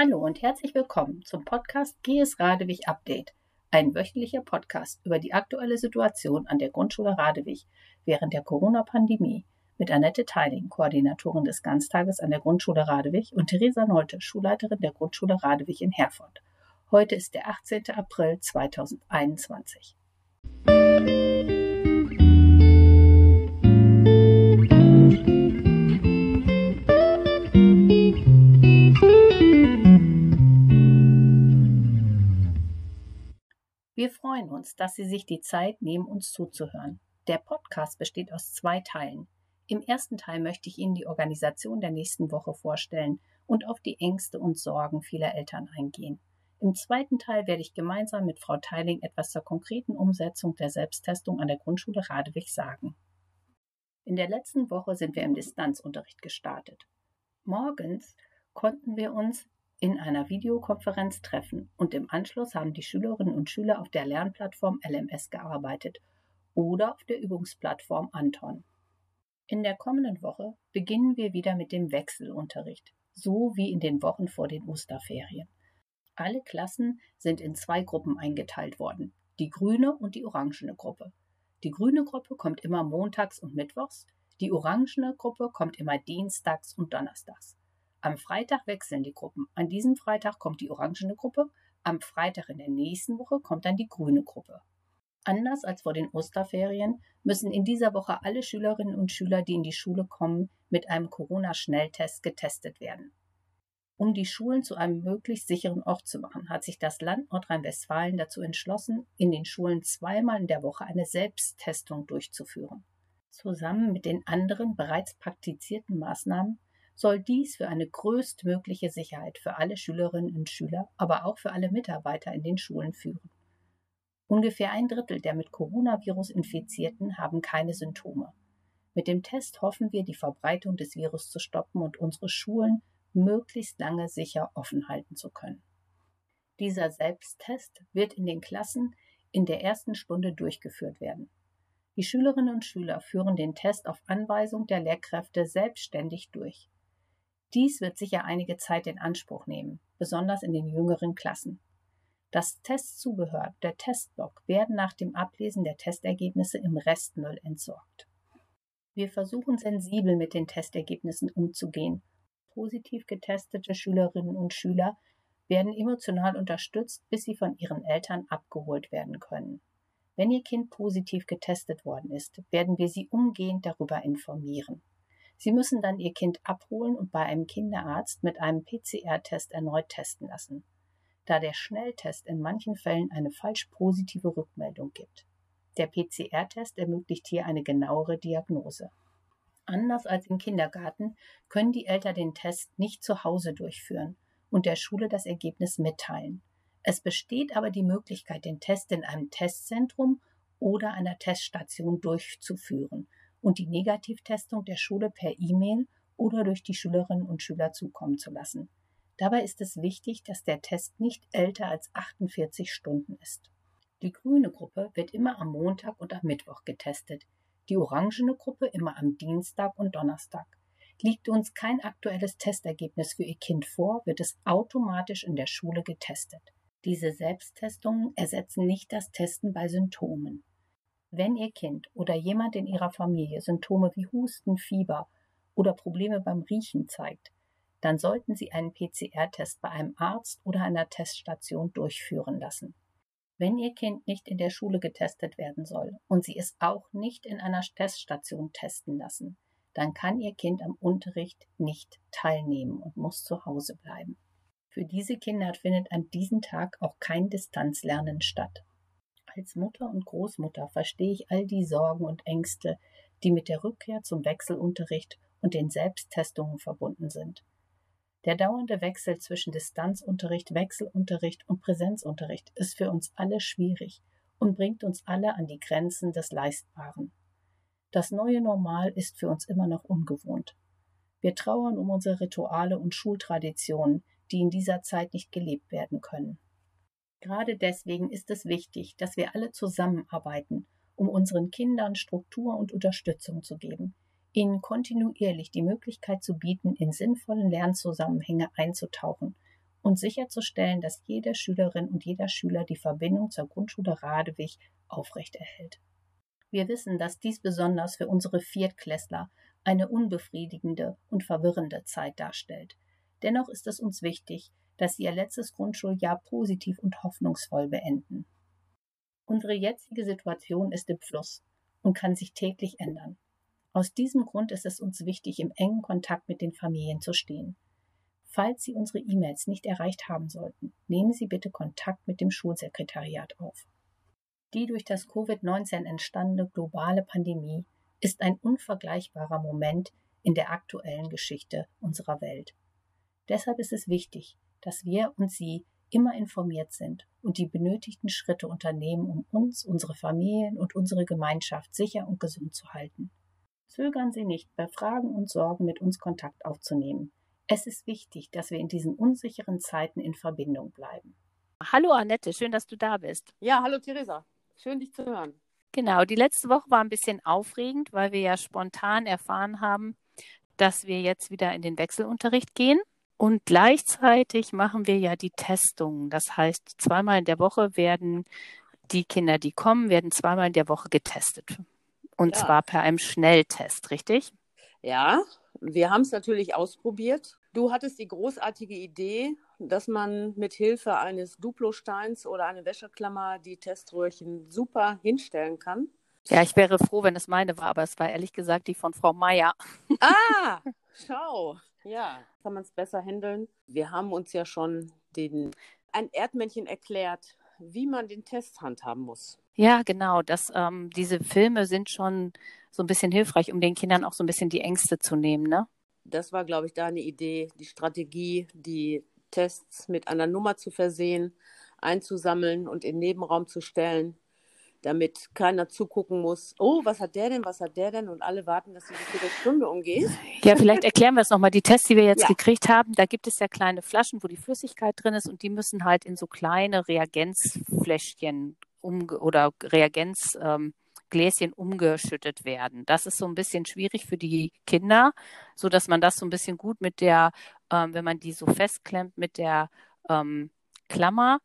Hallo und herzlich willkommen zum Podcast GS Radewig Update, ein wöchentlicher Podcast über die aktuelle Situation an der Grundschule Radewig während der Corona-Pandemie mit Annette Teiling, Koordinatorin des Ganztages an der Grundschule Radewig und Theresa Nolte, Schulleiterin der Grundschule Radewig in Herford. Heute ist der 18. April 2021. freuen uns, dass Sie sich die Zeit nehmen, uns zuzuhören. Der Podcast besteht aus zwei Teilen. Im ersten Teil möchte ich Ihnen die Organisation der nächsten Woche vorstellen und auf die Ängste und Sorgen vieler Eltern eingehen. Im zweiten Teil werde ich gemeinsam mit Frau Teiling etwas zur konkreten Umsetzung der Selbsttestung an der Grundschule Radewig sagen. In der letzten Woche sind wir im Distanzunterricht gestartet. Morgens konnten wir uns in einer Videokonferenz treffen und im Anschluss haben die Schülerinnen und Schüler auf der Lernplattform LMS gearbeitet oder auf der Übungsplattform Anton. In der kommenden Woche beginnen wir wieder mit dem Wechselunterricht, so wie in den Wochen vor den Osterferien. Alle Klassen sind in zwei Gruppen eingeteilt worden, die grüne und die orangene Gruppe. Die grüne Gruppe kommt immer montags und mittwochs, die orangene Gruppe kommt immer dienstags und donnerstags. Am Freitag wechseln die Gruppen. An diesem Freitag kommt die orangene Gruppe, am Freitag in der nächsten Woche kommt dann die grüne Gruppe. Anders als vor den Osterferien müssen in dieser Woche alle Schülerinnen und Schüler, die in die Schule kommen, mit einem Corona-Schnelltest getestet werden. Um die Schulen zu einem möglichst sicheren Ort zu machen, hat sich das Land Nordrhein-Westfalen dazu entschlossen, in den Schulen zweimal in der Woche eine Selbsttestung durchzuführen. Zusammen mit den anderen bereits praktizierten Maßnahmen soll dies für eine größtmögliche Sicherheit für alle Schülerinnen und Schüler, aber auch für alle Mitarbeiter in den Schulen führen. Ungefähr ein Drittel der mit Coronavirus Infizierten haben keine Symptome. Mit dem Test hoffen wir, die Verbreitung des Virus zu stoppen und unsere Schulen möglichst lange sicher offen halten zu können. Dieser Selbsttest wird in den Klassen in der ersten Stunde durchgeführt werden. Die Schülerinnen und Schüler führen den Test auf Anweisung der Lehrkräfte selbstständig durch. Dies wird sicher einige Zeit in Anspruch nehmen, besonders in den jüngeren Klassen. Das Testzubehör, der Testblock, werden nach dem Ablesen der Testergebnisse im Restmüll entsorgt. Wir versuchen sensibel mit den Testergebnissen umzugehen. Positiv getestete Schülerinnen und Schüler werden emotional unterstützt, bis sie von ihren Eltern abgeholt werden können. Wenn Ihr Kind positiv getestet worden ist, werden wir Sie umgehend darüber informieren. Sie müssen dann Ihr Kind abholen und bei einem Kinderarzt mit einem PCR-Test erneut testen lassen, da der Schnelltest in manchen Fällen eine falsch positive Rückmeldung gibt. Der PCR-Test ermöglicht hier eine genauere Diagnose. Anders als im Kindergarten können die Eltern den Test nicht zu Hause durchführen und der Schule das Ergebnis mitteilen. Es besteht aber die Möglichkeit, den Test in einem Testzentrum oder einer Teststation durchzuführen und die Negativtestung der Schule per E-Mail oder durch die Schülerinnen und Schüler zukommen zu lassen. Dabei ist es wichtig, dass der Test nicht älter als 48 Stunden ist. Die grüne Gruppe wird immer am Montag und am Mittwoch getestet, die orangene Gruppe immer am Dienstag und Donnerstag. Liegt uns kein aktuelles Testergebnis für Ihr Kind vor, wird es automatisch in der Schule getestet. Diese Selbsttestungen ersetzen nicht das Testen bei Symptomen. Wenn Ihr Kind oder jemand in Ihrer Familie Symptome wie Husten, Fieber oder Probleme beim Riechen zeigt, dann sollten Sie einen PCR-Test bei einem Arzt oder einer Teststation durchführen lassen. Wenn Ihr Kind nicht in der Schule getestet werden soll und Sie es auch nicht in einer Teststation testen lassen, dann kann Ihr Kind am Unterricht nicht teilnehmen und muss zu Hause bleiben. Für diese Kinder findet an diesem Tag auch kein Distanzlernen statt. Als Mutter und Großmutter verstehe ich all die Sorgen und Ängste, die mit der Rückkehr zum Wechselunterricht und den Selbsttestungen verbunden sind. Der dauernde Wechsel zwischen Distanzunterricht, Wechselunterricht und Präsenzunterricht ist für uns alle schwierig und bringt uns alle an die Grenzen des Leistbaren. Das neue Normal ist für uns immer noch ungewohnt. Wir trauern um unsere Rituale und Schultraditionen, die in dieser Zeit nicht gelebt werden können. Gerade deswegen ist es wichtig, dass wir alle zusammenarbeiten, um unseren Kindern Struktur und Unterstützung zu geben, ihnen kontinuierlich die Möglichkeit zu bieten, in sinnvollen Lernzusammenhänge einzutauchen und sicherzustellen, dass jede Schülerin und jeder Schüler die Verbindung zur Grundschule Radewig aufrechterhält. Wir wissen, dass dies besonders für unsere Viertklässler eine unbefriedigende und verwirrende Zeit darstellt. Dennoch ist es uns wichtig, dass sie ihr letztes Grundschuljahr positiv und hoffnungsvoll beenden. Unsere jetzige Situation ist im Fluss und kann sich täglich ändern. Aus diesem Grund ist es uns wichtig, im engen Kontakt mit den Familien zu stehen. Falls Sie unsere E-Mails nicht erreicht haben sollten, nehmen Sie bitte Kontakt mit dem Schulsekretariat auf. Die durch das Covid-19 entstandene globale Pandemie ist ein unvergleichbarer Moment in der aktuellen Geschichte unserer Welt. Deshalb ist es wichtig, dass wir und Sie immer informiert sind und die benötigten Schritte unternehmen, um uns, unsere Familien und unsere Gemeinschaft sicher und gesund zu halten. Zögern Sie nicht, bei Fragen und Sorgen mit uns Kontakt aufzunehmen. Es ist wichtig, dass wir in diesen unsicheren Zeiten in Verbindung bleiben. Hallo Annette, schön, dass du da bist. Ja, hallo Theresa, schön dich zu hören. Genau, die letzte Woche war ein bisschen aufregend, weil wir ja spontan erfahren haben, dass wir jetzt wieder in den Wechselunterricht gehen. Und gleichzeitig machen wir ja die Testungen. Das heißt, zweimal in der Woche werden die Kinder, die kommen, werden zweimal in der Woche getestet. Und ja. zwar per einem Schnelltest, richtig? Ja, wir haben es natürlich ausprobiert. Du hattest die großartige Idee, dass man mit Hilfe eines Duplosteins oder einer Wäscheklammer die Teströhrchen super hinstellen kann. Ja, ich wäre froh, wenn es meine war, aber es war ehrlich gesagt die von Frau Meier. Ah, schau. Ja, kann man es besser handeln. Wir haben uns ja schon den, ein Erdmännchen erklärt, wie man den Test handhaben muss. Ja, genau. Das, ähm, diese Filme sind schon so ein bisschen hilfreich, um den Kindern auch so ein bisschen die Ängste zu nehmen, ne? Das war, glaube ich, deine Idee, die Strategie, die Tests mit einer Nummer zu versehen, einzusammeln und in den Nebenraum zu stellen damit keiner zugucken muss, oh, was hat der denn, was hat der denn? Und alle warten, dass diese Viertelstunde umgeht. Ja, vielleicht erklären wir es nochmal. Die Tests, die wir jetzt ja. gekriegt haben, da gibt es ja kleine Flaschen, wo die Flüssigkeit drin ist und die müssen halt in so kleine Reagenzfläschchen um oder Reagenzgläschen ähm, umgeschüttet werden. Das ist so ein bisschen schwierig für die Kinder, so dass man das so ein bisschen gut mit der, ähm, wenn man die so festklemmt mit der ähm, Klammer,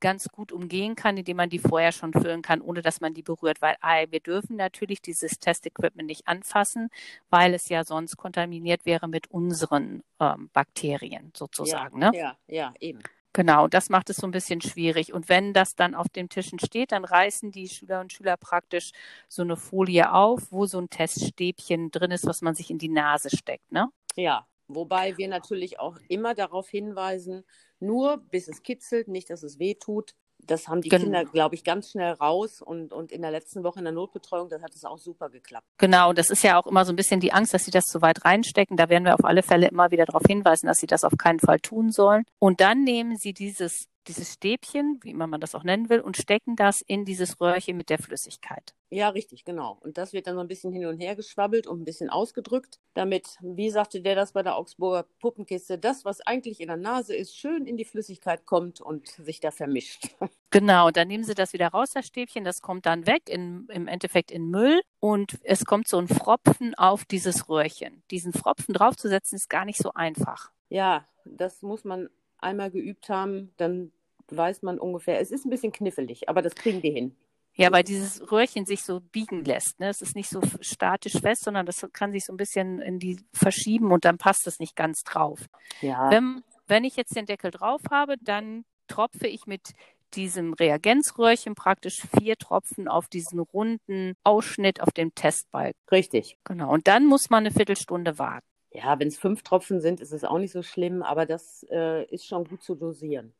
ganz gut umgehen kann, indem man die vorher schon füllen kann, ohne dass man die berührt. Weil ah, wir dürfen natürlich dieses Testequipment nicht anfassen, weil es ja sonst kontaminiert wäre mit unseren ähm, Bakterien sozusagen. Ja, ne? ja, ja, eben. Genau, das macht es so ein bisschen schwierig. Und wenn das dann auf den Tischen steht, dann reißen die Schüler und Schüler praktisch so eine Folie auf, wo so ein Teststäbchen drin ist, was man sich in die Nase steckt, ne? Ja, wobei wir natürlich auch immer darauf hinweisen, nur bis es kitzelt, nicht, dass es weh tut. Das haben die genau. Kinder, glaube ich, ganz schnell raus. Und, und in der letzten Woche in der Notbetreuung, das hat es auch super geklappt. Genau, das ist ja auch immer so ein bisschen die Angst, dass sie das zu weit reinstecken. Da werden wir auf alle Fälle immer wieder darauf hinweisen, dass sie das auf keinen Fall tun sollen. Und dann nehmen sie dieses dieses Stäbchen, wie immer man das auch nennen will, und stecken das in dieses Röhrchen mit der Flüssigkeit. Ja, richtig, genau. Und das wird dann so ein bisschen hin und her geschwabbelt und ein bisschen ausgedrückt, damit, wie sagte der das bei der Augsburger Puppenkiste, das, was eigentlich in der Nase ist, schön in die Flüssigkeit kommt und sich da vermischt. Genau, dann nehmen Sie das wieder raus, das Stäbchen, das kommt dann weg, in, im Endeffekt in Müll und es kommt so ein Fropfen auf dieses Röhrchen. Diesen Fropfen draufzusetzen ist gar nicht so einfach. Ja, das muss man einmal geübt haben, dann weiß man ungefähr. Es ist ein bisschen knifflig, aber das kriegen wir hin. Ja, weil dieses Röhrchen sich so biegen lässt. Ne? Es ist nicht so statisch fest, sondern das kann sich so ein bisschen in die verschieben und dann passt es nicht ganz drauf. Ja. Wenn, wenn ich jetzt den Deckel drauf habe, dann tropfe ich mit diesem Reagenzröhrchen praktisch vier Tropfen auf diesen runden Ausschnitt auf dem Testbalken. Richtig. Genau. Und dann muss man eine Viertelstunde warten. Ja, wenn es fünf Tropfen sind, ist es auch nicht so schlimm, aber das äh, ist schon gut zu dosieren.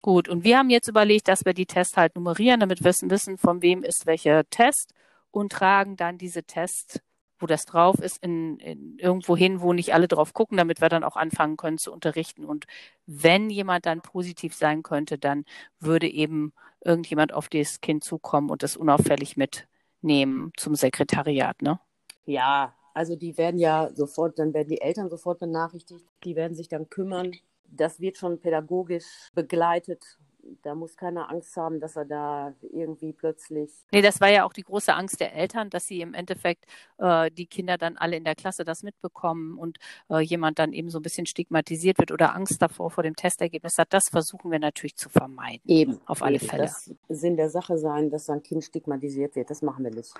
Gut, und wir haben jetzt überlegt, dass wir die Tests halt nummerieren, damit wir wissen, von wem ist welcher Test und tragen dann diese Tests, wo das drauf ist, in, in irgendwo hin, wo nicht alle drauf gucken, damit wir dann auch anfangen können zu unterrichten. Und wenn jemand dann positiv sein könnte, dann würde eben irgendjemand auf das Kind zukommen und das unauffällig mitnehmen zum Sekretariat, ne? Ja, also die werden ja sofort, dann werden die Eltern sofort benachrichtigt, die werden sich dann kümmern. Das wird schon pädagogisch begleitet da muss keiner Angst haben, dass er da irgendwie plötzlich. Nee, das war ja auch die große Angst der Eltern, dass sie im Endeffekt äh, die Kinder dann alle in der Klasse das mitbekommen und äh, jemand dann eben so ein bisschen stigmatisiert wird oder Angst davor vor dem Testergebnis hat. Das versuchen wir natürlich zu vermeiden. Eben. Auf alle eben. Fälle. Das Sinn der Sache sein, dass sein Kind stigmatisiert wird. Das machen wir nicht.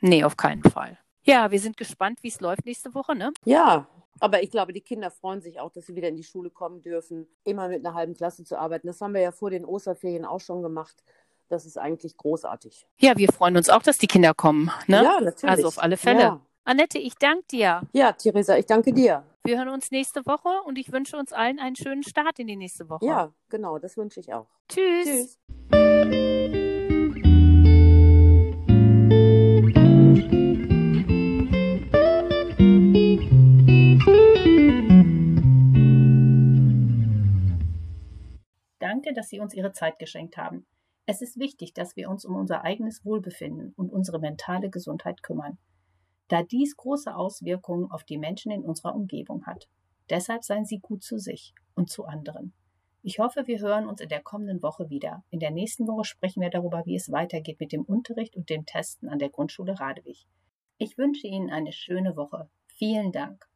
Nee, auf keinen Fall. Ja, wir sind gespannt, wie es läuft nächste Woche, ne? Ja, aber ich glaube, die Kinder freuen sich auch, dass sie wieder in die Schule kommen dürfen, immer mit einer halben Klasse zu arbeiten. Das haben wir ja vor den Osterferien auch schon gemacht. Das ist eigentlich großartig. Ja, wir freuen uns auch, dass die Kinder kommen. Ne? Ja, natürlich. Also auf alle Fälle. Ja. Annette, ich danke dir. Ja, Theresa, ich danke dir. Wir hören uns nächste Woche und ich wünsche uns allen einen schönen Start in die nächste Woche. Ja, genau, das wünsche ich auch. Tschüss. Tschüss. Danke, dass Sie uns Ihre Zeit geschenkt haben. Es ist wichtig, dass wir uns um unser eigenes Wohlbefinden und unsere mentale Gesundheit kümmern, da dies große Auswirkungen auf die Menschen in unserer Umgebung hat. Deshalb seien Sie gut zu sich und zu anderen. Ich hoffe, wir hören uns in der kommenden Woche wieder. In der nächsten Woche sprechen wir darüber, wie es weitergeht mit dem Unterricht und dem Testen an der Grundschule Radewig. Ich wünsche Ihnen eine schöne Woche. Vielen Dank.